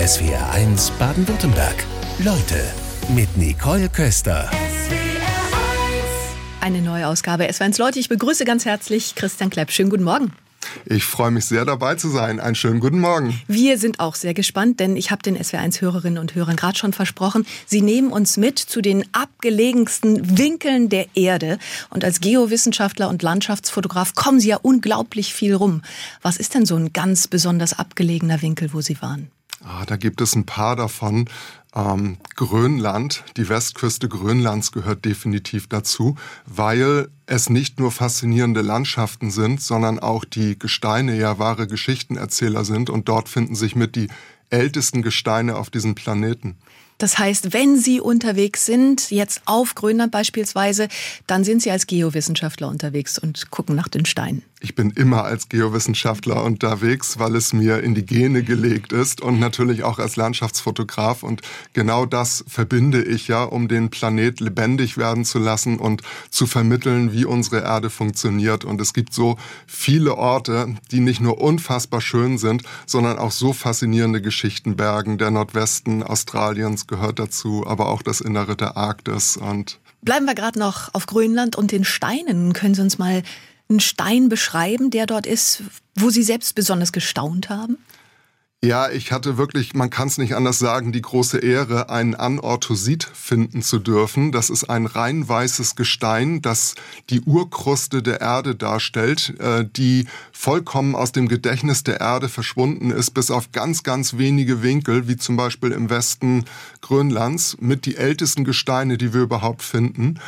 SWR1 Baden-Württemberg. Leute mit Nicole Köster. Eine neue Ausgabe SW1 Leute. Ich begrüße ganz herzlich Christian Klepp. Schönen guten Morgen. Ich freue mich sehr dabei zu sein. Einen schönen guten Morgen. Wir sind auch sehr gespannt, denn ich habe den SWR1-Hörerinnen und Hörern gerade schon versprochen, sie nehmen uns mit zu den abgelegensten Winkeln der Erde. Und als Geowissenschaftler und Landschaftsfotograf kommen Sie ja unglaublich viel rum. Was ist denn so ein ganz besonders abgelegener Winkel, wo Sie waren? Ah, da gibt es ein paar davon. Ähm, Grönland, die Westküste Grönlands gehört definitiv dazu, weil es nicht nur faszinierende Landschaften sind, sondern auch die Gesteine ja wahre Geschichtenerzähler sind und dort finden sich mit die ältesten Gesteine auf diesem Planeten. Das heißt, wenn Sie unterwegs sind, jetzt auf Grönland beispielsweise, dann sind Sie als Geowissenschaftler unterwegs und gucken nach den Steinen. Ich bin immer als Geowissenschaftler unterwegs, weil es mir in die Gene gelegt ist und natürlich auch als Landschaftsfotograf. Und genau das verbinde ich ja, um den Planet lebendig werden zu lassen und zu vermitteln, wie unsere Erde funktioniert. Und es gibt so viele Orte, die nicht nur unfassbar schön sind, sondern auch so faszinierende Geschichten bergen. Der Nordwesten Australiens gehört dazu, aber auch das Innere der Arktis und Bleiben wir gerade noch auf Grönland und den Steinen. Können Sie uns mal einen Stein beschreiben, der dort ist, wo Sie selbst besonders gestaunt haben? Ja, ich hatte wirklich, man kann es nicht anders sagen, die große Ehre, einen Anorthosit finden zu dürfen. Das ist ein rein weißes Gestein, das die Urkruste der Erde darstellt, äh, die vollkommen aus dem Gedächtnis der Erde verschwunden ist, bis auf ganz, ganz wenige Winkel, wie zum Beispiel im Westen Grönlands, mit die ältesten Gesteine, die wir überhaupt finden.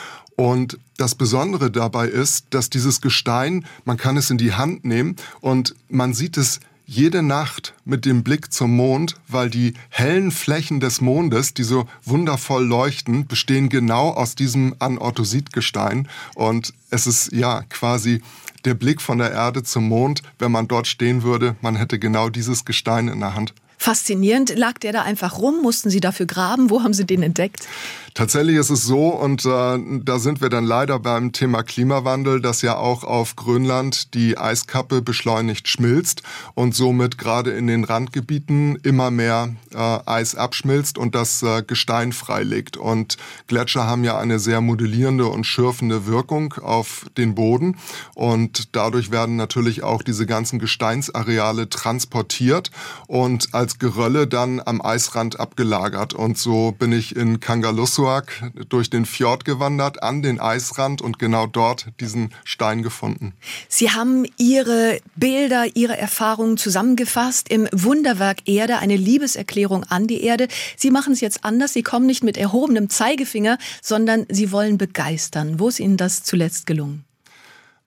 Und das Besondere dabei ist, dass dieses Gestein, man kann es in die Hand nehmen und man sieht es jede Nacht mit dem Blick zum Mond, weil die hellen Flächen des Mondes, die so wundervoll leuchten, bestehen genau aus diesem Anorthositgestein. Und es ist ja quasi der Blick von der Erde zum Mond. Wenn man dort stehen würde, man hätte genau dieses Gestein in der Hand. Faszinierend. Lag der da einfach rum? Mussten Sie dafür graben? Wo haben Sie den entdeckt? Tatsächlich ist es so, und äh, da sind wir dann leider beim Thema Klimawandel, dass ja auch auf Grönland die Eiskappe beschleunigt schmilzt und somit gerade in den Randgebieten immer mehr äh, Eis abschmilzt und das äh, Gestein freilegt. Und Gletscher haben ja eine sehr modellierende und schürfende Wirkung auf den Boden und dadurch werden natürlich auch diese ganzen Gesteinsareale transportiert und als Gerölle dann am Eisrand abgelagert. Und so bin ich in Kangalusso Nussberg durch den Fjord gewandert, an den Eisrand und genau dort diesen Stein gefunden. Sie haben Ihre Bilder, Ihre Erfahrungen zusammengefasst im Wunderwerk Erde, eine Liebeserklärung an die Erde. Sie machen es jetzt anders. Sie kommen nicht mit erhobenem Zeigefinger, sondern Sie wollen begeistern. Wo ist Ihnen das zuletzt gelungen?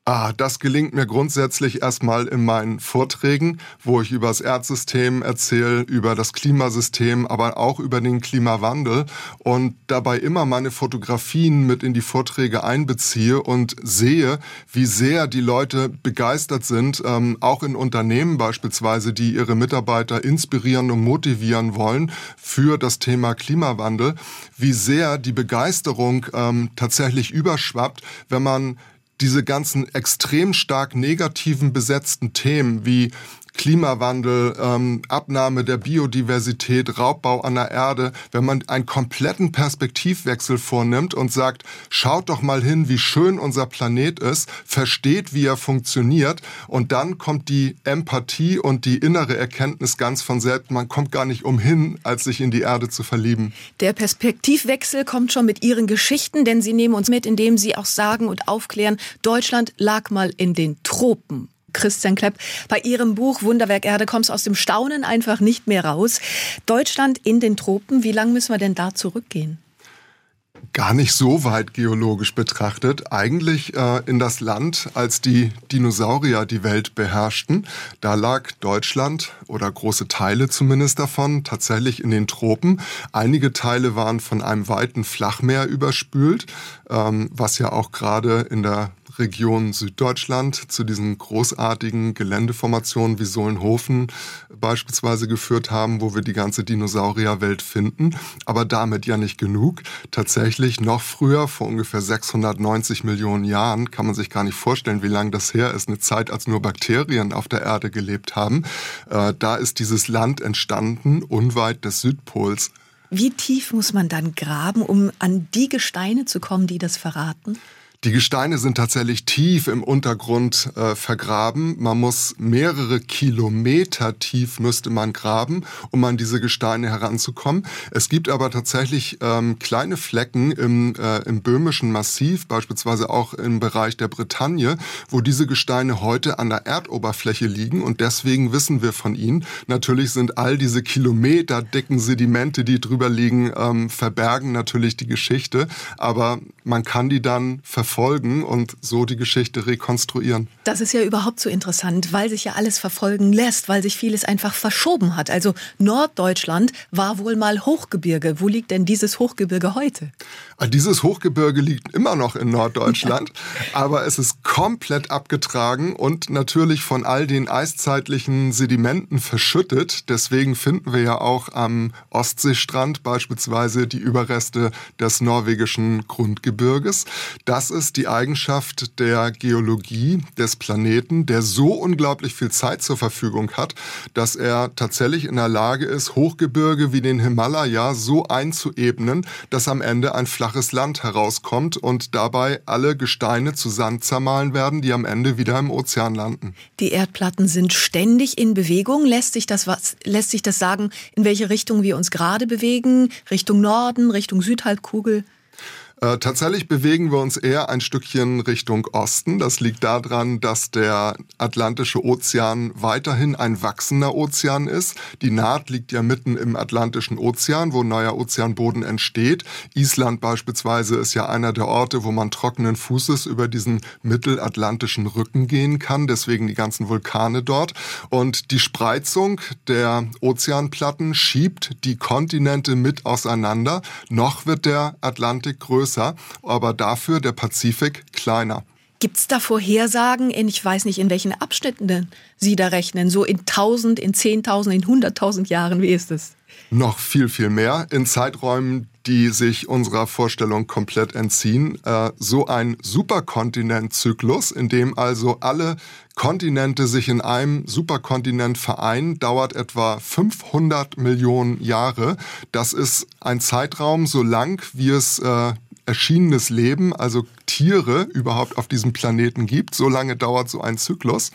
Ah, das gelingt mir grundsätzlich erstmal in meinen Vorträgen, wo ich über das Erdsystem erzähle, über das Klimasystem, aber auch über den Klimawandel und dabei immer meine Fotografien mit in die Vorträge einbeziehe und sehe, wie sehr die Leute begeistert sind, ähm, auch in Unternehmen beispielsweise, die ihre Mitarbeiter inspirieren und motivieren wollen für das Thema Klimawandel, wie sehr die Begeisterung ähm, tatsächlich überschwappt, wenn man diese ganzen extrem stark negativen besetzten Themen wie Klimawandel, ähm, Abnahme der Biodiversität, Raubbau an der Erde, wenn man einen kompletten Perspektivwechsel vornimmt und sagt, schaut doch mal hin, wie schön unser Planet ist, versteht, wie er funktioniert und dann kommt die Empathie und die innere Erkenntnis ganz von selbst. Man kommt gar nicht umhin, als sich in die Erde zu verlieben. Der Perspektivwechsel kommt schon mit Ihren Geschichten, denn Sie nehmen uns mit, indem Sie auch sagen und aufklären, Deutschland lag mal in den Tropen. Christian Klepp. Bei Ihrem Buch Wunderwerk Erde kommst aus dem Staunen einfach nicht mehr raus. Deutschland in den Tropen, wie lange müssen wir denn da zurückgehen? Gar nicht so weit geologisch betrachtet. Eigentlich äh, in das Land, als die Dinosaurier die Welt beherrschten, da lag Deutschland oder große Teile zumindest davon tatsächlich in den Tropen. Einige Teile waren von einem weiten Flachmeer überspült, ähm, was ja auch gerade in der Region Süddeutschland zu diesen großartigen Geländeformationen wie Sohlenhofen beispielsweise geführt haben, wo wir die ganze Dinosaurierwelt finden. Aber damit ja nicht genug. Tatsächlich noch früher, vor ungefähr 690 Millionen Jahren, kann man sich gar nicht vorstellen, wie lange das her ist, eine Zeit, als nur Bakterien auf der Erde gelebt haben. Äh, da ist dieses Land entstanden, unweit des Südpols. Wie tief muss man dann graben, um an die Gesteine zu kommen, die das verraten? Die Gesteine sind tatsächlich tief im Untergrund äh, vergraben. Man muss mehrere Kilometer tief müsste man graben, um an diese Gesteine heranzukommen. Es gibt aber tatsächlich ähm, kleine Flecken im, äh, im böhmischen Massiv, beispielsweise auch im Bereich der Bretagne, wo diese Gesteine heute an der Erdoberfläche liegen und deswegen wissen wir von ihnen. Natürlich sind all diese Kilometer dicken Sedimente, die drüber liegen, ähm, verbergen natürlich die Geschichte, aber man kann die dann verfolgen verfolgen und so die Geschichte rekonstruieren. Das ist ja überhaupt so interessant, weil sich ja alles verfolgen lässt, weil sich vieles einfach verschoben hat. Also Norddeutschland war wohl mal Hochgebirge. Wo liegt denn dieses Hochgebirge heute? Dieses Hochgebirge liegt immer noch in Norddeutschland, aber es ist komplett abgetragen und natürlich von all den eiszeitlichen Sedimenten verschüttet. Deswegen finden wir ja auch am Ostseestrand beispielsweise die Überreste des norwegischen Grundgebirges. Das ist die Eigenschaft der Geologie des Planeten, der so unglaublich viel Zeit zur Verfügung hat, dass er tatsächlich in der Lage ist, Hochgebirge wie den Himalaya so einzuebnen, dass am Ende ein flaches Land herauskommt und dabei alle Gesteine zu Sand zermahlen werden, die am Ende wieder im Ozean landen. Die Erdplatten sind ständig in Bewegung. Lässt sich das, was, lässt sich das sagen, in welche Richtung wir uns gerade bewegen? Richtung Norden, Richtung Südhalbkugel? Äh, tatsächlich bewegen wir uns eher ein Stückchen Richtung Osten. Das liegt daran, dass der Atlantische Ozean weiterhin ein wachsender Ozean ist. Die Naht liegt ja mitten im Atlantischen Ozean, wo neuer Ozeanboden entsteht. Island beispielsweise ist ja einer der Orte, wo man trockenen Fußes über diesen mittelatlantischen Rücken gehen kann. Deswegen die ganzen Vulkane dort. Und die Spreizung der Ozeanplatten schiebt die Kontinente mit auseinander. Noch wird der Atlantik größer größer, aber dafür der Pazifik kleiner. Gibt es da Vorhersagen in, ich weiß nicht, in welchen Abschnitten Sie da rechnen? So in 1000, in 10.000, in 100.000 Jahren? Wie ist es? Noch viel, viel mehr. In Zeiträumen, die sich unserer Vorstellung komplett entziehen. Äh, so ein Superkontinentzyklus, in dem also alle Kontinente sich in einem Superkontinent vereinen, dauert etwa 500 Millionen Jahre. Das ist ein Zeitraum so lang, wie es äh, erschienenes Leben, also Tiere überhaupt auf diesem Planeten gibt. So lange dauert so ein Zyklus.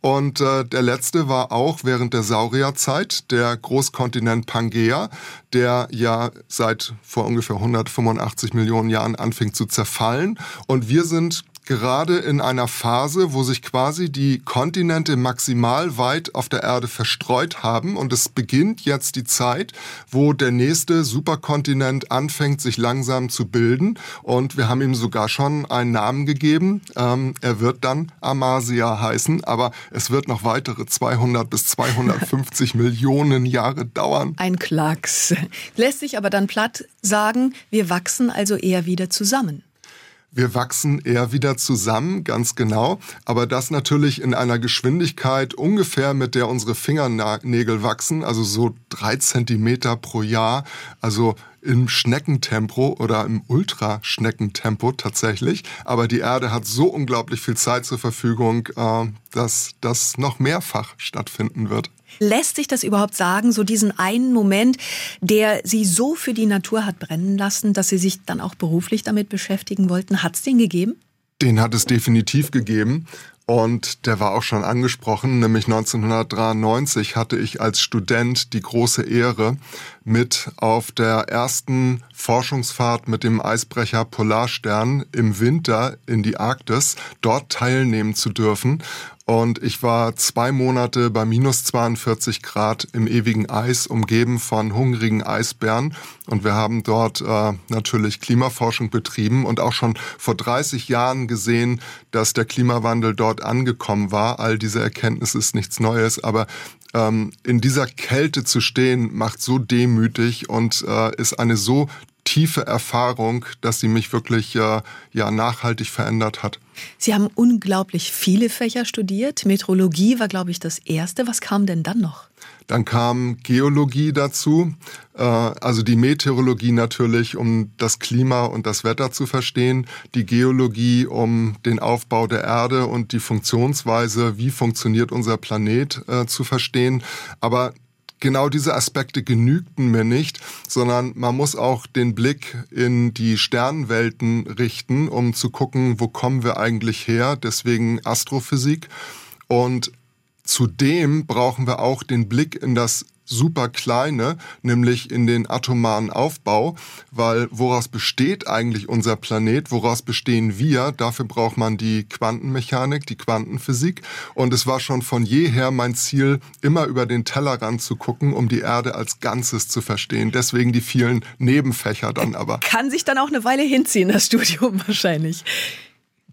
Und äh, der letzte war auch während der Saurierzeit der Großkontinent Pangea, der ja seit vor ungefähr 185 Millionen Jahren anfing zu zerfallen. Und wir sind gerade in einer Phase, wo sich quasi die Kontinente maximal weit auf der Erde verstreut haben und es beginnt jetzt die Zeit, wo der nächste Superkontinent anfängt, sich langsam zu bilden und wir haben ihm sogar schon einen Namen gegeben. Ähm, er wird dann Amasia heißen, aber es wird noch weitere 200 bis 250 Millionen Jahre dauern. Ein Klacks. Lässt sich aber dann platt sagen, wir wachsen also eher wieder zusammen. Wir wachsen eher wieder zusammen, ganz genau. Aber das natürlich in einer Geschwindigkeit ungefähr mit der unsere Fingernägel wachsen, also so drei Zentimeter pro Jahr. Also im Schneckentempo oder im Ultraschneckentempo tatsächlich. Aber die Erde hat so unglaublich viel Zeit zur Verfügung, äh, dass das noch mehrfach stattfinden wird. Lässt sich das überhaupt sagen, so diesen einen Moment, der Sie so für die Natur hat brennen lassen, dass Sie sich dann auch beruflich damit beschäftigen wollten? Hat es den gegeben? Den hat es definitiv gegeben. Und der war auch schon angesprochen, nämlich 1993 hatte ich als Student die große Ehre, mit auf der ersten Forschungsfahrt mit dem Eisbrecher Polarstern im Winter in die Arktis dort teilnehmen zu dürfen. Und ich war zwei Monate bei minus 42 Grad im ewigen Eis, umgeben von hungrigen Eisbären. Und wir haben dort äh, natürlich Klimaforschung betrieben und auch schon vor 30 Jahren gesehen, dass der Klimawandel dort angekommen war. All diese Erkenntnis ist nichts Neues, aber ähm, in dieser Kälte zu stehen, macht so demütig und äh, ist eine so tiefe Erfahrung, dass sie mich wirklich äh, ja nachhaltig verändert hat. Sie haben unglaublich viele Fächer studiert. Metrologie war, glaube ich, das erste. Was kam denn dann noch? Dann kam Geologie dazu, äh, also die Meteorologie natürlich, um das Klima und das Wetter zu verstehen, die Geologie, um den Aufbau der Erde und die Funktionsweise, wie funktioniert unser Planet äh, zu verstehen. Aber genau diese Aspekte genügten mir nicht, sondern man muss auch den Blick in die Sternenwelten richten, um zu gucken, wo kommen wir eigentlich her. Deswegen Astrophysik. Und Zudem brauchen wir auch den Blick in das super kleine, nämlich in den atomaren Aufbau, weil woraus besteht eigentlich unser Planet, woraus bestehen wir? Dafür braucht man die Quantenmechanik, die Quantenphysik. Und es war schon von jeher mein Ziel, immer über den Tellerrand zu gucken, um die Erde als Ganzes zu verstehen. Deswegen die vielen Nebenfächer dann aber. Kann sich dann auch eine Weile hinziehen, das Studium wahrscheinlich.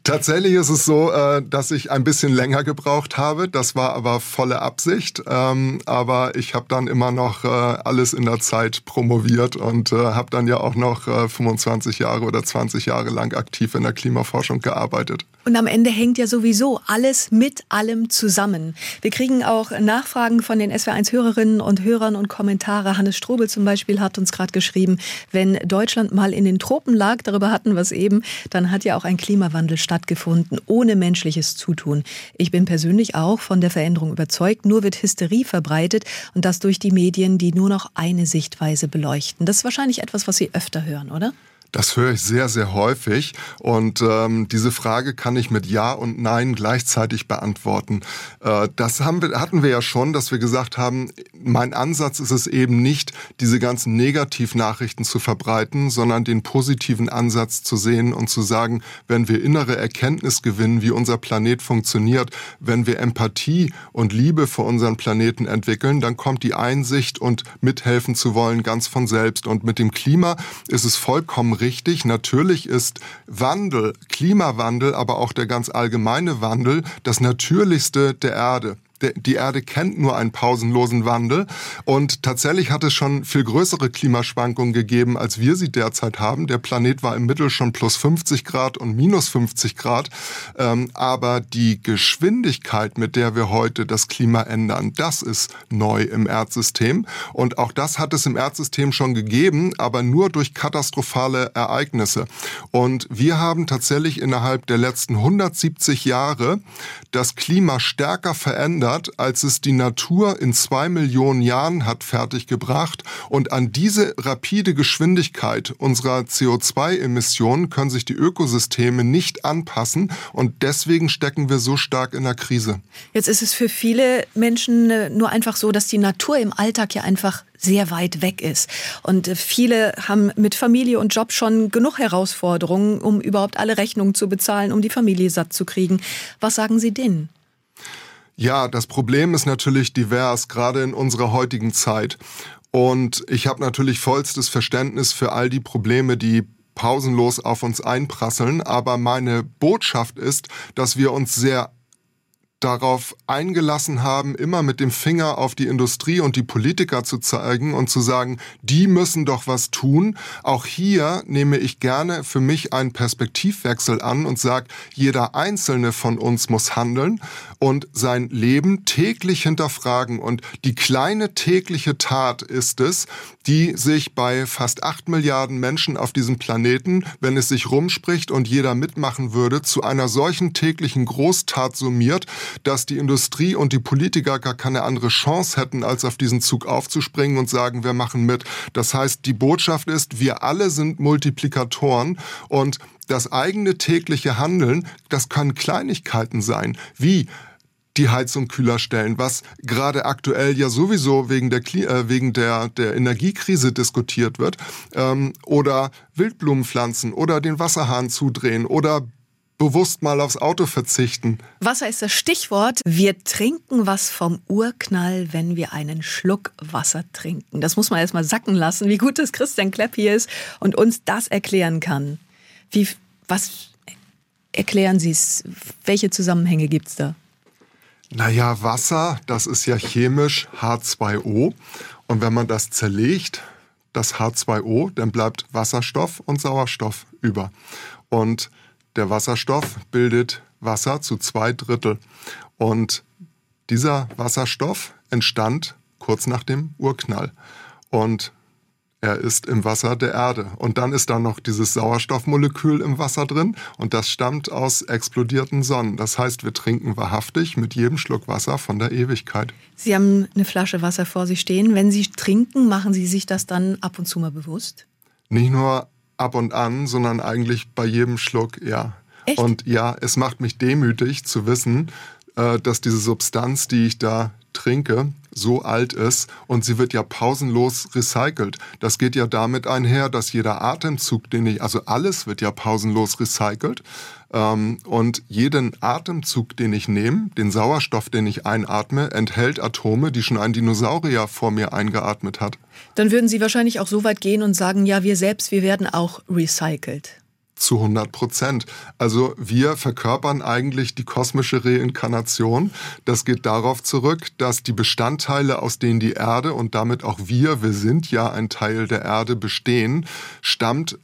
Tatsächlich ist es so, äh, dass ich ein bisschen länger gebraucht habe. Das war aber volle Absicht. Ähm, aber ich habe dann immer noch äh, alles in der Zeit promoviert und äh, habe dann ja auch noch 25 Jahre oder 20 Jahre lang aktiv in der Klimaforschung gearbeitet. Und am Ende hängt ja sowieso alles mit allem zusammen. Wir kriegen auch Nachfragen von den SW1-Hörerinnen und Hörern und Kommentare. Hannes Strobel zum Beispiel hat uns gerade geschrieben, wenn Deutschland mal in den Tropen lag, darüber hatten wir es eben, dann hat ja auch ein Klimawandel stattgefunden, ohne menschliches Zutun. Ich bin persönlich auch von der Veränderung überzeugt, nur wird Hysterie verbreitet und das durch die Medien, die nur noch eine Sichtweise beleuchten. Das ist wahrscheinlich etwas, was Sie öfter hören, oder? Das höre ich sehr, sehr häufig. Und ähm, diese Frage kann ich mit Ja und Nein gleichzeitig beantworten. Äh, das haben wir, hatten wir ja schon, dass wir gesagt haben, mein Ansatz ist es eben nicht, diese ganzen Negativnachrichten zu verbreiten, sondern den positiven Ansatz zu sehen und zu sagen, wenn wir innere Erkenntnis gewinnen, wie unser Planet funktioniert, wenn wir Empathie und Liebe für unseren Planeten entwickeln, dann kommt die Einsicht und mithelfen zu wollen ganz von selbst. Und mit dem Klima ist es vollkommen richtig. Natürlich ist Wandel, Klimawandel, aber auch der ganz allgemeine Wandel das Natürlichste der Erde die Erde kennt nur einen pausenlosen Wandel und tatsächlich hat es schon viel größere Klimaschwankungen gegeben, als wir sie derzeit haben. Der Planet war im Mittel schon plus 50 Grad und minus 50 Grad, ähm, aber die Geschwindigkeit, mit der wir heute das Klima ändern, das ist neu im Erdsystem und auch das hat es im Erdsystem schon gegeben, aber nur durch katastrophale Ereignisse. Und wir haben tatsächlich innerhalb der letzten 170 Jahre das Klima stärker verändert verändert, als es die Natur in zwei Millionen Jahren hat fertiggebracht. Und an diese rapide Geschwindigkeit unserer CO2-Emissionen können sich die Ökosysteme nicht anpassen. Und deswegen stecken wir so stark in der Krise. Jetzt ist es für viele Menschen äh, nur einfach so, dass die Natur im Alltag ja einfach sehr weit weg ist. Und äh, viele haben mit Familie und Job schon genug Herausforderungen, um überhaupt alle Rechnungen zu bezahlen, um die Familie satt zu kriegen. Was sagen Sie denen? Ja, das Problem ist natürlich divers, gerade in unserer heutigen Zeit. Und ich habe natürlich vollstes Verständnis für all die Probleme, die pausenlos auf uns einprasseln. Aber meine Botschaft ist, dass wir uns sehr darauf eingelassen haben, immer mit dem Finger auf die Industrie und die Politiker zu zeigen und zu sagen, die müssen doch was tun. Auch hier nehme ich gerne für mich einen Perspektivwechsel an und sage, jeder einzelne von uns muss handeln und sein Leben täglich hinterfragen. Und die kleine tägliche Tat ist es, die sich bei fast acht Milliarden Menschen auf diesem Planeten, wenn es sich rumspricht und jeder mitmachen würde, zu einer solchen täglichen Großtat summiert, dass die Industrie und die Politiker gar keine andere Chance hätten, als auf diesen Zug aufzuspringen und sagen, wir machen mit. Das heißt, die Botschaft ist, wir alle sind Multiplikatoren und das eigene tägliche Handeln, das können Kleinigkeiten sein, wie die Heizung kühler stellen, was gerade aktuell ja sowieso wegen der, äh, wegen der, der Energiekrise diskutiert wird, ähm, oder Wildblumen pflanzen oder den Wasserhahn zudrehen oder bewusst mal aufs Auto verzichten. Wasser ist das Stichwort. Wir trinken was vom Urknall, wenn wir einen Schluck Wasser trinken. Das muss man erst mal sacken lassen, wie gut dass Christian Klepp hier ist und uns das erklären kann. Wie, was erklären Sie es? Welche Zusammenhänge gibt es da? Naja, Wasser, das ist ja chemisch H2O. Und wenn man das zerlegt, das H2O, dann bleibt Wasserstoff und Sauerstoff über. Und der Wasserstoff bildet Wasser zu zwei Drittel. Und dieser Wasserstoff entstand kurz nach dem Urknall. Und er ist im Wasser der Erde. Und dann ist da noch dieses Sauerstoffmolekül im Wasser drin und das stammt aus explodierten Sonnen. Das heißt, wir trinken wahrhaftig mit jedem Schluck Wasser von der Ewigkeit. Sie haben eine Flasche Wasser vor sich stehen. Wenn Sie trinken, machen Sie sich das dann ab und zu mal bewusst? Nicht nur ab und an, sondern eigentlich bei jedem Schluck, ja. Echt? Und ja, es macht mich demütig zu wissen, äh, dass diese Substanz, die ich da trinke, so alt ist und sie wird ja pausenlos recycelt. Das geht ja damit einher, dass jeder Atemzug, den ich, also alles wird ja pausenlos recycelt. Ähm, und jeden Atemzug, den ich nehme, den Sauerstoff, den ich einatme, enthält Atome, die schon ein Dinosaurier vor mir eingeatmet hat. Dann würden Sie wahrscheinlich auch so weit gehen und sagen, ja, wir selbst, wir werden auch recycelt zu 100 Prozent. Also wir verkörpern eigentlich die kosmische Reinkarnation. Das geht darauf zurück, dass die Bestandteile, aus denen die Erde und damit auch wir, wir sind ja ein Teil der Erde, bestehen, stammt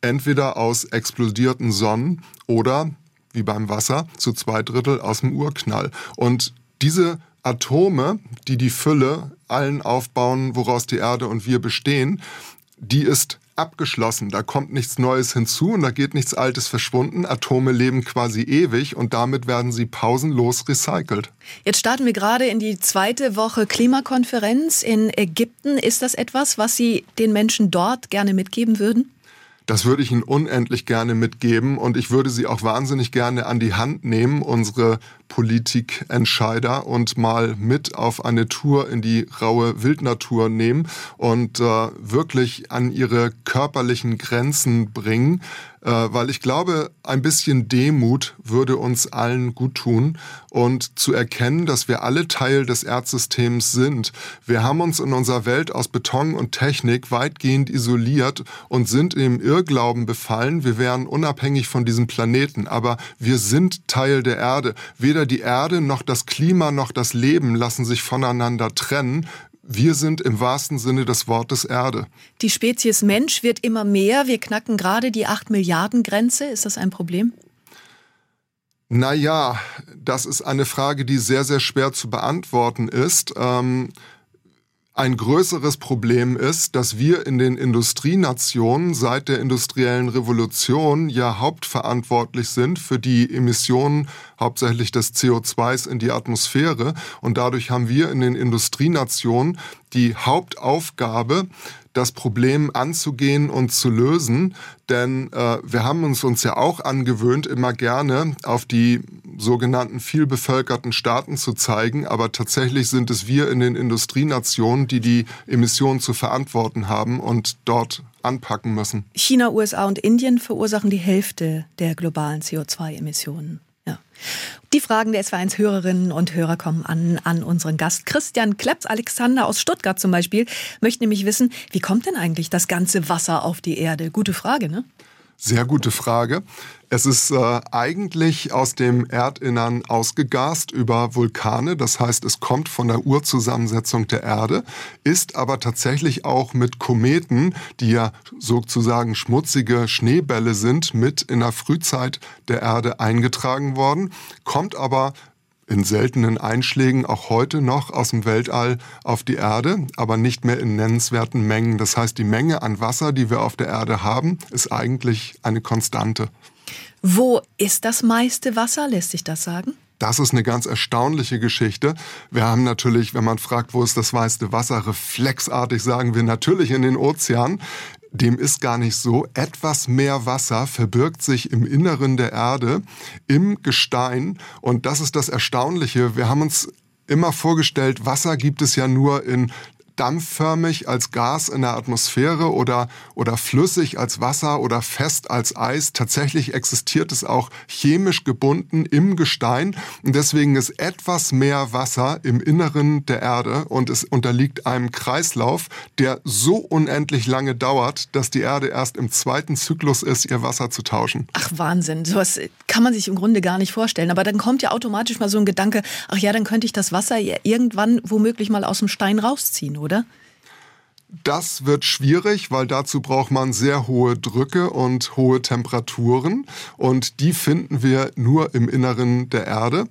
entweder aus explodierten Sonnen oder, wie beim Wasser, zu zwei Drittel aus dem Urknall. Und diese Atome, die die Fülle allen aufbauen, woraus die Erde und wir bestehen, die ist abgeschlossen. Da kommt nichts Neues hinzu und da geht nichts Altes verschwunden. Atome leben quasi ewig und damit werden sie pausenlos recycelt. Jetzt starten wir gerade in die zweite Woche Klimakonferenz in Ägypten. Ist das etwas, was Sie den Menschen dort gerne mitgeben würden? Das würde ich Ihnen unendlich gerne mitgeben und ich würde Sie auch wahnsinnig gerne an die Hand nehmen, unsere Politikentscheider, und mal mit auf eine Tour in die raue Wildnatur nehmen und äh, wirklich an ihre körperlichen Grenzen bringen, äh, weil ich glaube, ein bisschen Demut würde uns allen gut tun und zu erkennen, dass wir alle Teil des Erdsystems sind. Wir haben uns in unserer Welt aus Beton und Technik weitgehend isoliert und sind im Irrglauben befallen, wir wären unabhängig von diesem Planeten, aber wir sind Teil der Erde. Weder die Erde noch das Klima noch das Leben lassen sich voneinander trennen. Wir sind im wahrsten Sinne des Wortes Erde. Die Spezies Mensch wird immer mehr. Wir knacken gerade die 8 Milliarden Grenze. Ist das ein Problem? Naja, das ist eine Frage, die sehr, sehr schwer zu beantworten ist. Ähm, ein größeres Problem ist, dass wir in den Industrienationen seit der industriellen Revolution ja hauptverantwortlich sind für die Emissionen hauptsächlich des CO2s in die Atmosphäre. Und dadurch haben wir in den Industrienationen die Hauptaufgabe, das Problem anzugehen und zu lösen. Denn äh, wir haben uns uns ja auch angewöhnt, immer gerne auf die sogenannten vielbevölkerten Staaten zu zeigen. Aber tatsächlich sind es wir in den Industrienationen, die die Emissionen zu verantworten haben und dort anpacken müssen. China, USA und Indien verursachen die Hälfte der globalen CO2-Emissionen. Ja. Die Fragen der SW1-Hörerinnen und Hörer kommen an, an unseren Gast Christian Klepps. Alexander aus Stuttgart zum Beispiel möchte nämlich wissen, wie kommt denn eigentlich das ganze Wasser auf die Erde? Gute Frage, ne? Sehr gute Frage. Es ist äh, eigentlich aus dem Erdinnern ausgegast über Vulkane. Das heißt, es kommt von der Urzusammensetzung der Erde, ist aber tatsächlich auch mit Kometen, die ja sozusagen schmutzige Schneebälle sind, mit in der Frühzeit der Erde eingetragen worden, kommt aber in seltenen Einschlägen auch heute noch aus dem Weltall auf die Erde, aber nicht mehr in nennenswerten Mengen. Das heißt, die Menge an Wasser, die wir auf der Erde haben, ist eigentlich eine Konstante. Wo ist das meiste Wasser? Lässt sich das sagen? Das ist eine ganz erstaunliche Geschichte. Wir haben natürlich, wenn man fragt, wo ist das meiste Wasser, reflexartig sagen wir natürlich in den Ozeanen. Dem ist gar nicht so. Etwas mehr Wasser verbirgt sich im Inneren der Erde, im Gestein. Und das ist das Erstaunliche. Wir haben uns immer vorgestellt, Wasser gibt es ja nur in dampfförmig als Gas in der Atmosphäre oder, oder flüssig als Wasser oder fest als Eis. Tatsächlich existiert es auch chemisch gebunden im Gestein und deswegen ist etwas mehr Wasser im Inneren der Erde und es unterliegt einem Kreislauf, der so unendlich lange dauert, dass die Erde erst im zweiten Zyklus ist, ihr Wasser zu tauschen. Ach Wahnsinn, sowas kann man sich im Grunde gar nicht vorstellen. Aber dann kommt ja automatisch mal so ein Gedanke, ach ja, dann könnte ich das Wasser irgendwann womöglich mal aus dem Stein rausziehen, oder? Das wird schwierig, weil dazu braucht man sehr hohe Drücke und hohe Temperaturen. Und die finden wir nur im Inneren der Erde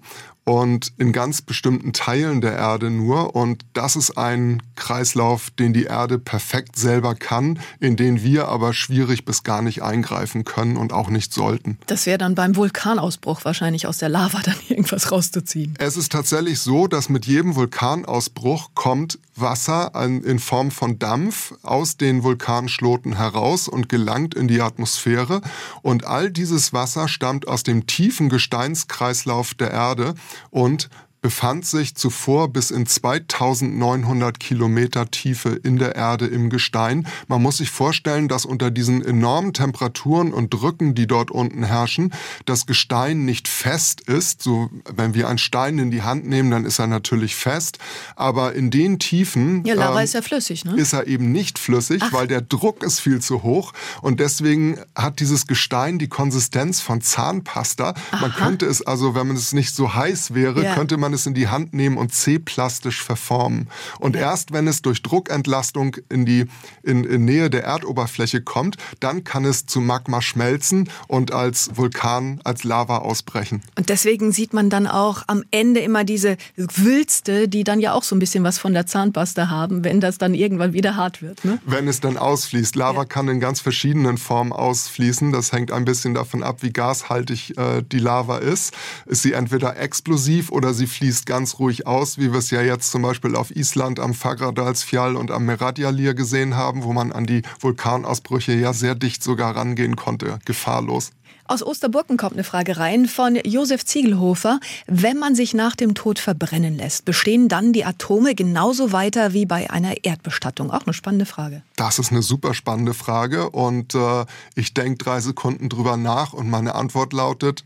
und in ganz bestimmten Teilen der Erde nur. Und das ist ein Kreislauf, den die Erde perfekt selber kann, in den wir aber schwierig bis gar nicht eingreifen können und auch nicht sollten. Das wäre dann beim Vulkanausbruch wahrscheinlich aus der Lava dann irgendwas rauszuziehen. Es ist tatsächlich so, dass mit jedem Vulkanausbruch kommt Wasser in Form von Dampf aus den Vulkanschloten heraus und gelangt in die Atmosphäre. Und all dieses Wasser stammt aus dem tiefen Gesteinskreislauf der Erde und befand sich zuvor bis in 2900 Kilometer Tiefe in der Erde im Gestein. Man muss sich vorstellen, dass unter diesen enormen Temperaturen und Drücken, die dort unten herrschen, das Gestein nicht fest ist. So, wenn wir einen Stein in die Hand nehmen, dann ist er natürlich fest. Aber in den Tiefen ja, Lava ähm, ist ja flüssig, ne? ist er eben nicht flüssig, Ach. weil der Druck ist viel zu hoch. Und deswegen hat dieses Gestein die Konsistenz von Zahnpasta. Aha. Man könnte es also, wenn man es nicht so heiß wäre, ja. könnte man man es in die Hand nehmen und C-plastisch verformen. Und erst wenn es durch Druckentlastung in die in, in Nähe der Erdoberfläche kommt, dann kann es zu Magma schmelzen und als Vulkan, als Lava ausbrechen. Und deswegen sieht man dann auch am Ende immer diese Wülste, die dann ja auch so ein bisschen was von der Zahnpasta haben, wenn das dann irgendwann wieder hart wird. Ne? Wenn es dann ausfließt. Lava ja. kann in ganz verschiedenen Formen ausfließen. Das hängt ein bisschen davon ab, wie gashaltig äh, die Lava ist. Ist sie entweder explosiv oder sie fließt ganz ruhig aus, wie wir es ja jetzt zum Beispiel auf Island am Fagradalsfjall und am Meradjalir gesehen haben, wo man an die Vulkanausbrüche ja sehr dicht sogar rangehen konnte, gefahrlos. Aus Osterburken kommt eine Frage rein von Josef Ziegelhofer. Wenn man sich nach dem Tod verbrennen lässt, bestehen dann die Atome genauso weiter wie bei einer Erdbestattung? Auch eine spannende Frage. Das ist eine super spannende Frage und äh, ich denke drei Sekunden drüber nach und meine Antwort lautet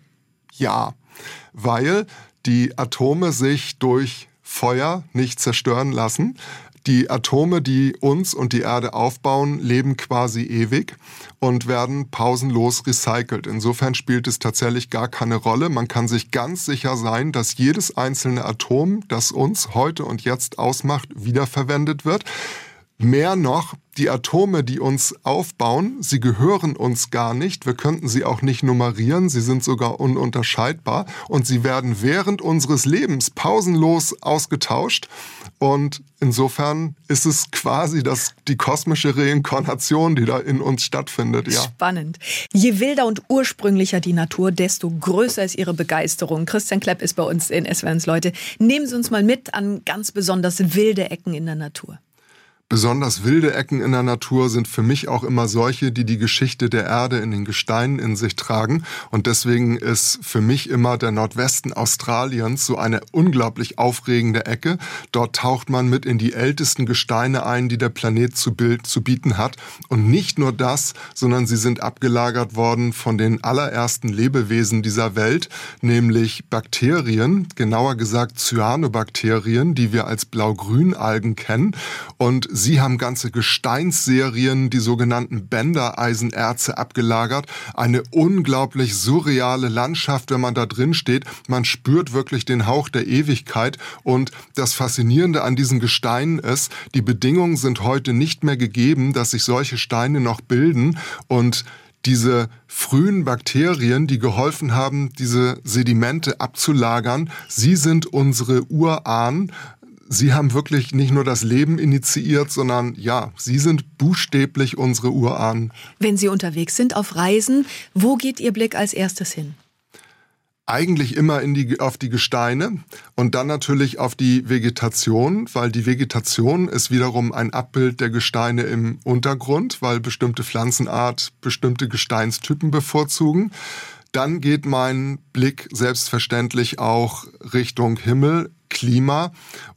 ja, weil die Atome sich durch Feuer nicht zerstören lassen. Die Atome, die uns und die Erde aufbauen, leben quasi ewig und werden pausenlos recycelt. Insofern spielt es tatsächlich gar keine Rolle. Man kann sich ganz sicher sein, dass jedes einzelne Atom, das uns heute und jetzt ausmacht, wiederverwendet wird. Mehr noch, die Atome, die uns aufbauen, sie gehören uns gar nicht. Wir könnten sie auch nicht nummerieren. Sie sind sogar ununterscheidbar. Und sie werden während unseres Lebens pausenlos ausgetauscht. Und insofern ist es quasi das, die kosmische Reinkarnation, die da in uns stattfindet. Ja. Spannend. Je wilder und ursprünglicher die Natur, desto größer ist ihre Begeisterung. Christian Klepp ist bei uns in SWRs Leute. Nehmen Sie uns mal mit an ganz besonders wilde Ecken in der Natur. Besonders wilde Ecken in der Natur sind für mich auch immer solche, die die Geschichte der Erde in den Gesteinen in sich tragen. Und deswegen ist für mich immer der Nordwesten Australiens so eine unglaublich aufregende Ecke. Dort taucht man mit in die ältesten Gesteine ein, die der Planet zu, Bild, zu bieten hat. Und nicht nur das, sondern sie sind abgelagert worden von den allerersten Lebewesen dieser Welt, nämlich Bakterien, genauer gesagt Cyanobakterien, die wir als Blau-Grün-Algen kennen. Und Sie haben ganze Gesteinsserien, die sogenannten Bändereisenerze abgelagert. Eine unglaublich surreale Landschaft, wenn man da drin steht. Man spürt wirklich den Hauch der Ewigkeit. Und das Faszinierende an diesen Gesteinen ist, die Bedingungen sind heute nicht mehr gegeben, dass sich solche Steine noch bilden. Und diese frühen Bakterien, die geholfen haben, diese Sedimente abzulagern, sie sind unsere Urahnen, Sie haben wirklich nicht nur das Leben initiiert, sondern ja, Sie sind buchstäblich unsere Urahnen. Wenn Sie unterwegs sind auf Reisen, wo geht Ihr Blick als erstes hin? Eigentlich immer die, auf die Gesteine und dann natürlich auf die Vegetation, weil die Vegetation ist wiederum ein Abbild der Gesteine im Untergrund, weil bestimmte Pflanzenart bestimmte Gesteinstypen bevorzugen. Dann geht mein Blick selbstverständlich auch Richtung Himmel, Klima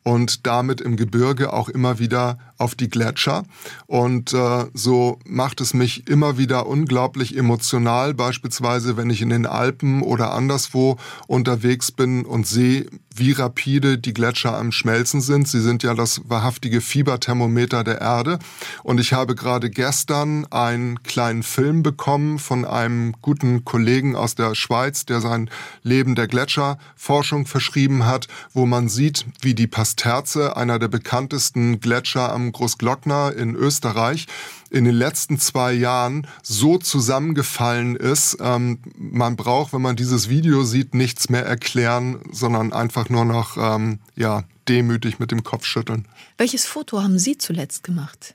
und damit im Gebirge auch immer wieder auf die Gletscher. Und äh, so macht es mich immer wieder unglaublich emotional, beispielsweise wenn ich in den Alpen oder anderswo unterwegs bin und sehe, wie rapide die Gletscher am Schmelzen sind. Sie sind ja das wahrhaftige Fieberthermometer der Erde. Und ich habe gerade gestern einen kleinen Film bekommen von einem guten Kollegen aus der Schweiz, der sein Leben der Gletscherforschung verschrieben hat, wo man man sieht, wie die Pasterze, einer der bekanntesten Gletscher am Großglockner in Österreich, in den letzten zwei Jahren so zusammengefallen ist. Ähm, man braucht, wenn man dieses Video sieht, nichts mehr erklären, sondern einfach nur noch ähm, ja, demütig mit dem Kopf schütteln. Welches Foto haben Sie zuletzt gemacht?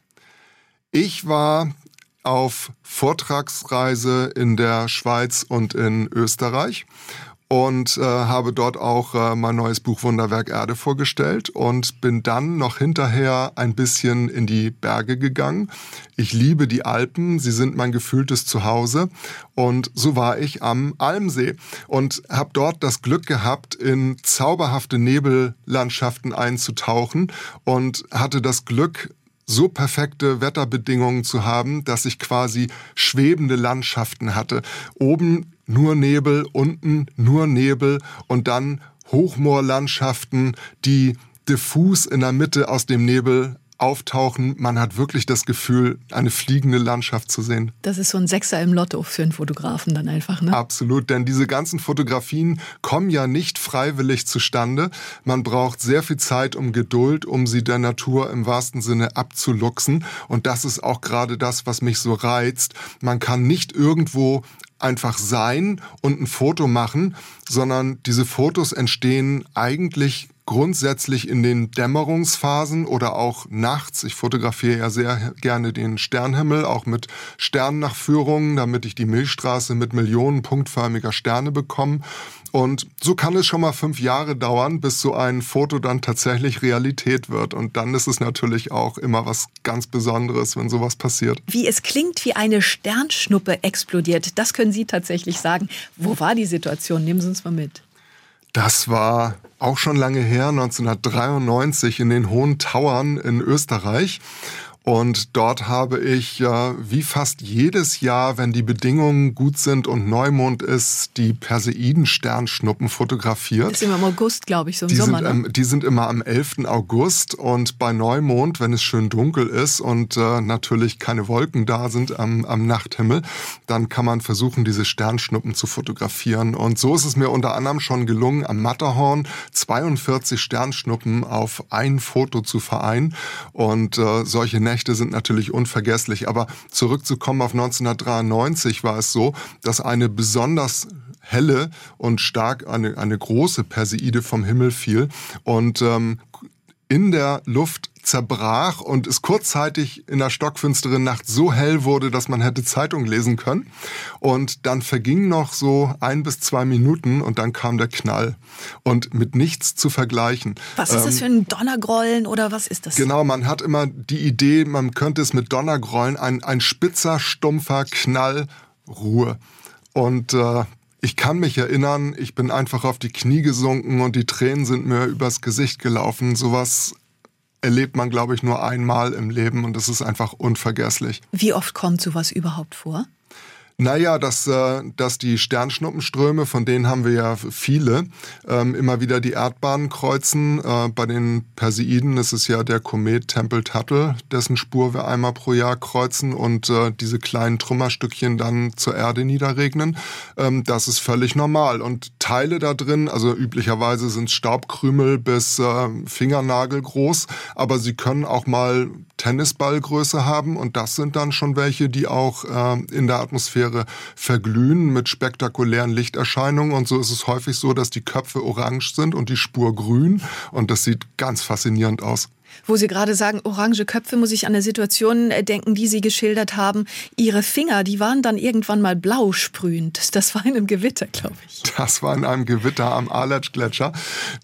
Ich war auf Vortragsreise in der Schweiz und in Österreich und äh, habe dort auch äh, mein neues Buch Wunderwerk Erde vorgestellt und bin dann noch hinterher ein bisschen in die Berge gegangen. Ich liebe die Alpen, sie sind mein gefühltes Zuhause und so war ich am Almsee und habe dort das Glück gehabt, in zauberhafte Nebellandschaften einzutauchen und hatte das Glück, so perfekte Wetterbedingungen zu haben, dass ich quasi schwebende Landschaften hatte. Oben nur Nebel, unten nur Nebel und dann Hochmoorlandschaften, die diffus in der Mitte aus dem Nebel auftauchen. Man hat wirklich das Gefühl, eine fliegende Landschaft zu sehen. Das ist so ein Sechser im Lotto für einen Fotografen dann einfach, ne? Absolut, denn diese ganzen Fotografien kommen ja nicht freiwillig zustande. Man braucht sehr viel Zeit um Geduld, um sie der Natur im wahrsten Sinne abzuluxen. Und das ist auch gerade das, was mich so reizt. Man kann nicht irgendwo einfach sein und ein Foto machen, sondern diese Fotos entstehen eigentlich grundsätzlich in den Dämmerungsphasen oder auch nachts. Ich fotografiere ja sehr gerne den Sternhimmel, auch mit Sternnachführungen, damit ich die Milchstraße mit Millionen punktförmiger Sterne bekomme. Und so kann es schon mal fünf Jahre dauern, bis so ein Foto dann tatsächlich Realität wird. Und dann ist es natürlich auch immer was ganz Besonderes, wenn sowas passiert. Wie es klingt, wie eine Sternschnuppe explodiert, das können Sie tatsächlich sagen. Wo war die Situation? Nehmen Sie uns mal mit. Das war auch schon lange her, 1993 in den Hohen Tauern in Österreich. Und dort habe ich ja wie fast jedes Jahr, wenn die Bedingungen gut sind und Neumond ist, die Perseiden-Sternschnuppen fotografiert. Das ist immer im August, glaube ich, so im die Sommer. Sind, ne? die sind immer am 11. August und bei Neumond, wenn es schön dunkel ist und äh, natürlich keine Wolken da sind am, am Nachthimmel, dann kann man versuchen, diese Sternschnuppen zu fotografieren. Und so ist es mir unter anderem schon gelungen, am Matterhorn 42 Sternschnuppen auf ein Foto zu vereinen. Und äh, solche Nächte sind natürlich unvergesslich. Aber zurückzukommen auf 1993 war es so, dass eine besonders helle und stark eine, eine große Perseide vom Himmel fiel und ähm, in der Luft zerbrach und es kurzzeitig in der stockfinsteren Nacht so hell wurde, dass man hätte Zeitung lesen können. Und dann verging noch so ein bis zwei Minuten und dann kam der Knall. Und mit nichts zu vergleichen. Was ist das für ein Donnergrollen oder was ist das? Genau, man hat immer die Idee, man könnte es mit Donnergrollen, ein, ein spitzer, stumpfer Knall, Ruhe. Und äh, ich kann mich erinnern, ich bin einfach auf die Knie gesunken und die Tränen sind mir übers Gesicht gelaufen. Sowas erlebt man, glaube ich, nur einmal im Leben und es ist einfach unvergesslich. Wie oft kommt sowas überhaupt vor? Naja, dass, äh, dass die Sternschnuppenströme, von denen haben wir ja viele, ähm, immer wieder die Erdbahn kreuzen. Äh, bei den Perseiden ist es ja der Komet Tempel-Tuttle, dessen Spur wir einmal pro Jahr kreuzen und äh, diese kleinen Trümmerstückchen dann zur Erde niederregnen. Ähm, das ist völlig normal. Und Teile da drin, also üblicherweise sind Staubkrümel bis äh, Fingernagel groß, aber sie können auch mal Tennisballgröße haben und das sind dann schon welche, die auch äh, in der Atmosphäre Atmosphäre verglühen mit spektakulären Lichterscheinungen. Und so ist es häufig so, dass die Köpfe orange sind und die Spur grün. Und das sieht ganz faszinierend aus. Wo Sie gerade sagen, orange Köpfe, muss ich an eine Situation äh, denken, die Sie geschildert haben. Ihre Finger, die waren dann irgendwann mal blau sprühend. Das war in einem Gewitter, glaube ich. Das war in einem Gewitter am Aletsch-Gletscher.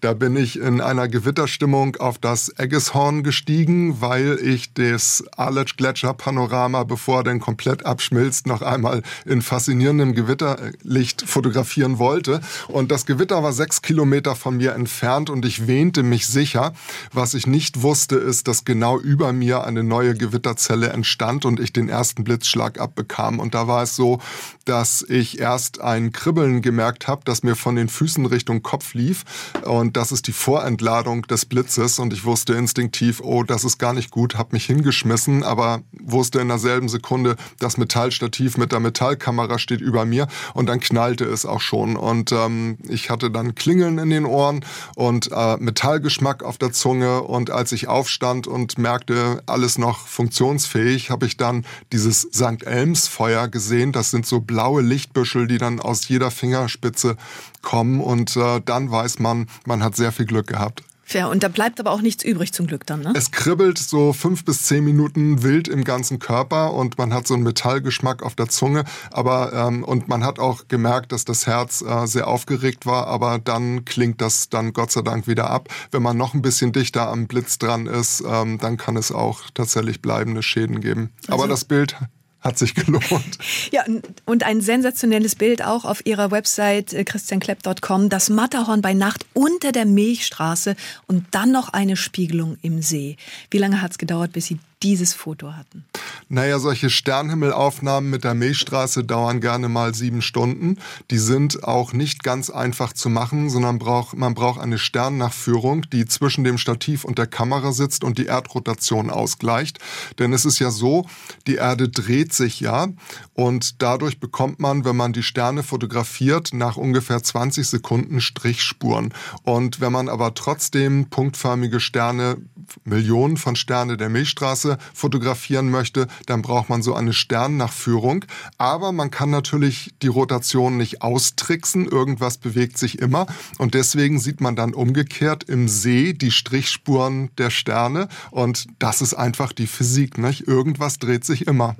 Da bin ich in einer Gewitterstimmung auf das Eggeshorn gestiegen, weil ich das Aletsch-Gletscher-Panorama, bevor er denn komplett abschmilzt, noch einmal in faszinierendem Gewitterlicht fotografieren wollte. Und das Gewitter war sechs Kilometer von mir entfernt und ich wähnte mich sicher, was ich nicht wusste wusste, ist, dass genau über mir eine neue Gewitterzelle entstand und ich den ersten Blitzschlag abbekam. Und da war es so, dass ich erst ein Kribbeln gemerkt habe, das mir von den Füßen Richtung Kopf lief. Und das ist die Vorentladung des Blitzes. Und ich wusste instinktiv, oh, das ist gar nicht gut, habe mich hingeschmissen, aber wusste in derselben Sekunde, das Metallstativ mit der Metallkamera steht über mir und dann knallte es auch schon. Und ähm, ich hatte dann Klingeln in den Ohren und äh, Metallgeschmack auf der Zunge. Und als ich aufstand und merkte, alles noch funktionsfähig, habe ich dann dieses St. Elms Feuer gesehen. Das sind so blaue Lichtbüschel, die dann aus jeder Fingerspitze kommen. Und äh, dann weiß man, man hat sehr viel Glück gehabt. Fair. Und da bleibt aber auch nichts übrig zum Glück dann, ne? Es kribbelt so fünf bis zehn Minuten wild im ganzen Körper und man hat so einen Metallgeschmack auf der Zunge. Aber ähm, und man hat auch gemerkt, dass das Herz äh, sehr aufgeregt war. Aber dann klingt das dann Gott sei Dank wieder ab. Wenn man noch ein bisschen dichter am Blitz dran ist, ähm, dann kann es auch tatsächlich bleibende Schäden geben. Also aber das Bild hat sich gelohnt. Ja, und ein sensationelles Bild auch auf ihrer Website äh, christianklepp.com. Das Matterhorn bei Nacht unter der Milchstraße und dann noch eine Spiegelung im See. Wie lange hat es gedauert, bis Sie dieses Foto hatten? Naja, solche Sternhimmelaufnahmen mit der Milchstraße dauern gerne mal sieben Stunden. Die sind auch nicht ganz einfach zu machen, sondern braucht, man braucht eine Sternnachführung, die zwischen dem Stativ und der Kamera sitzt und die Erdrotation ausgleicht. Denn es ist ja so, die Erde dreht sich ja und dadurch bekommt man, wenn man die Sterne fotografiert, nach ungefähr 20 Sekunden Strichspuren. Und wenn man aber trotzdem punktförmige Sterne, Millionen von Sterne der Milchstraße fotografieren möchte, dann braucht man so eine Sternnachführung. Aber man kann natürlich die Rotation nicht austricksen. Irgendwas bewegt sich immer. Und deswegen sieht man dann umgekehrt im See die Strichspuren der Sterne. Und das ist einfach die Physik. Nicht? Irgendwas dreht sich immer.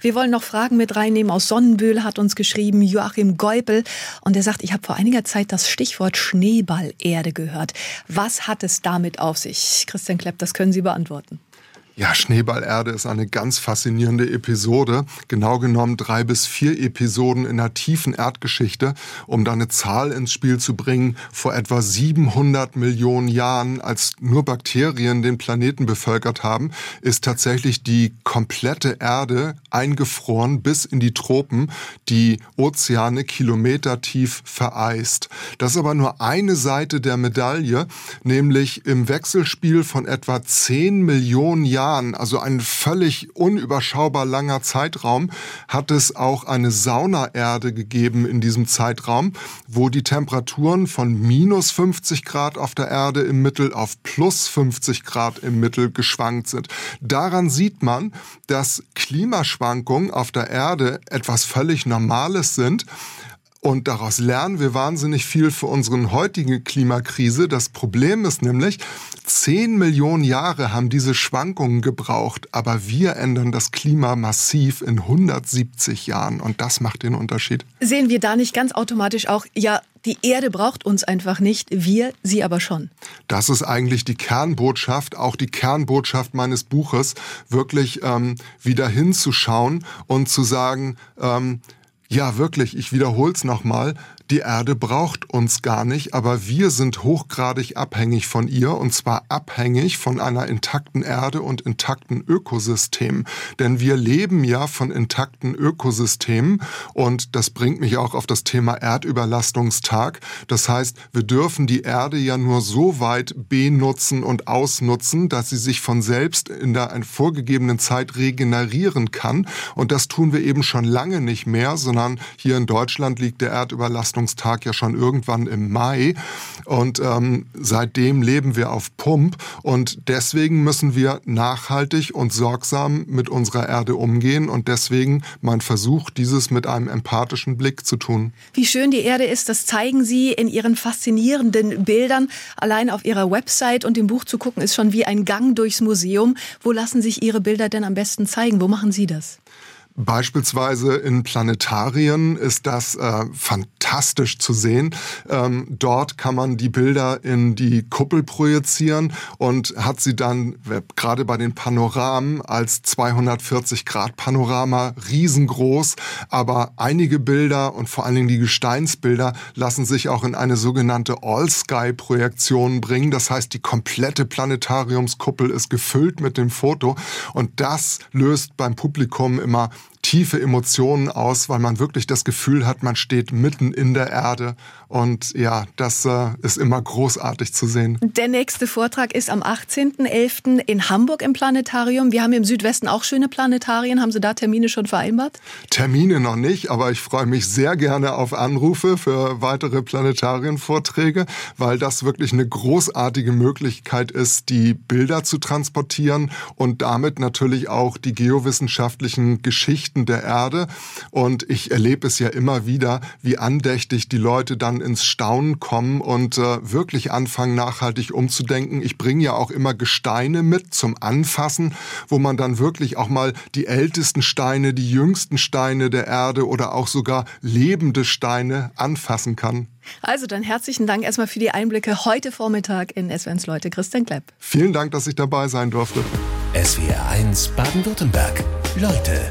Wir wollen noch Fragen mit reinnehmen. Aus Sonnenbühl hat uns geschrieben Joachim Geupel und er sagt, ich habe vor einiger Zeit das Stichwort Schneeballerde gehört. Was hat es damit auf sich? Christian Klepp, das können Sie beantworten. Ja, Schneeballerde ist eine ganz faszinierende Episode. Genau genommen drei bis vier Episoden in der tiefen Erdgeschichte, um da eine Zahl ins Spiel zu bringen. Vor etwa 700 Millionen Jahren, als nur Bakterien den Planeten bevölkert haben, ist tatsächlich die komplette Erde eingefroren bis in die Tropen, die Ozeane kilometertief vereist. Das ist aber nur eine Seite der Medaille, nämlich im Wechselspiel von etwa 10 Millionen Jahren Jahren, also ein völlig unüberschaubar langer Zeitraum, hat es auch eine Saunaerde gegeben in diesem Zeitraum, wo die Temperaturen von minus 50 Grad auf der Erde im Mittel auf plus 50 Grad im Mittel geschwankt sind. Daran sieht man, dass Klimaschwankungen auf der Erde etwas völlig Normales sind. Und daraus lernen wir wahnsinnig viel für unsere heutige Klimakrise. Das Problem ist nämlich, 10 Millionen Jahre haben diese Schwankungen gebraucht, aber wir ändern das Klima massiv in 170 Jahren und das macht den Unterschied. Sehen wir da nicht ganz automatisch auch, ja, die Erde braucht uns einfach nicht, wir sie aber schon. Das ist eigentlich die Kernbotschaft, auch die Kernbotschaft meines Buches, wirklich ähm, wieder hinzuschauen und zu sagen, ähm, ja, wirklich, ich wiederhole es nochmal, die Erde braucht uns gar nicht, aber wir sind hochgradig abhängig von ihr und zwar abhängig von einer intakten Erde und intakten Ökosystemen. Denn wir leben ja von intakten Ökosystemen und das bringt mich auch auf das Thema Erdüberlastungstag. Das heißt, wir dürfen die Erde ja nur so weit benutzen und ausnutzen, dass sie sich von selbst in der vorgegebenen Zeit regenerieren kann. Und das tun wir eben schon lange nicht mehr, sondern hier in Deutschland liegt der Erdüberlastungstag Belastungstag ja schon irgendwann im Mai. Und ähm, seitdem leben wir auf Pump. Und deswegen müssen wir nachhaltig und sorgsam mit unserer Erde umgehen. Und deswegen mein Versuch, dieses mit einem empathischen Blick zu tun. Wie schön die Erde ist, das zeigen Sie in Ihren faszinierenden Bildern. Allein auf Ihrer Website und im Buch zu gucken, ist schon wie ein Gang durchs Museum. Wo lassen sich Ihre Bilder denn am besten zeigen? Wo machen Sie das? Beispielsweise in Planetarien ist das äh, fantastisch zu sehen. Ähm, dort kann man die Bilder in die Kuppel projizieren und hat sie dann gerade bei den Panoramen als 240 Grad Panorama riesengroß. Aber einige Bilder und vor allen Dingen die Gesteinsbilder lassen sich auch in eine sogenannte All-Sky-Projektion bringen. Das heißt, die komplette Planetariumskuppel ist gefüllt mit dem Foto und das löst beim Publikum immer tiefe Emotionen aus, weil man wirklich das Gefühl hat, man steht mitten in der Erde. Und ja, das äh, ist immer großartig zu sehen. Der nächste Vortrag ist am 18.11. in Hamburg im Planetarium. Wir haben im Südwesten auch schöne Planetarien. Haben Sie da Termine schon vereinbart? Termine noch nicht, aber ich freue mich sehr gerne auf Anrufe für weitere Planetarienvorträge, weil das wirklich eine großartige Möglichkeit ist, die Bilder zu transportieren und damit natürlich auch die geowissenschaftlichen Geschichten der Erde. Und ich erlebe es ja immer wieder, wie andächtig die Leute dann ins Staunen kommen und äh, wirklich anfangen, nachhaltig umzudenken. Ich bringe ja auch immer Gesteine mit zum Anfassen, wo man dann wirklich auch mal die ältesten Steine, die jüngsten Steine der Erde oder auch sogar lebende Steine anfassen kann. Also dann herzlichen Dank erstmal für die Einblicke heute Vormittag in SWNs Leute. Christian Klepp. Vielen Dank, dass ich dabei sein durfte. SWR 1 Baden-Württemberg. Leute,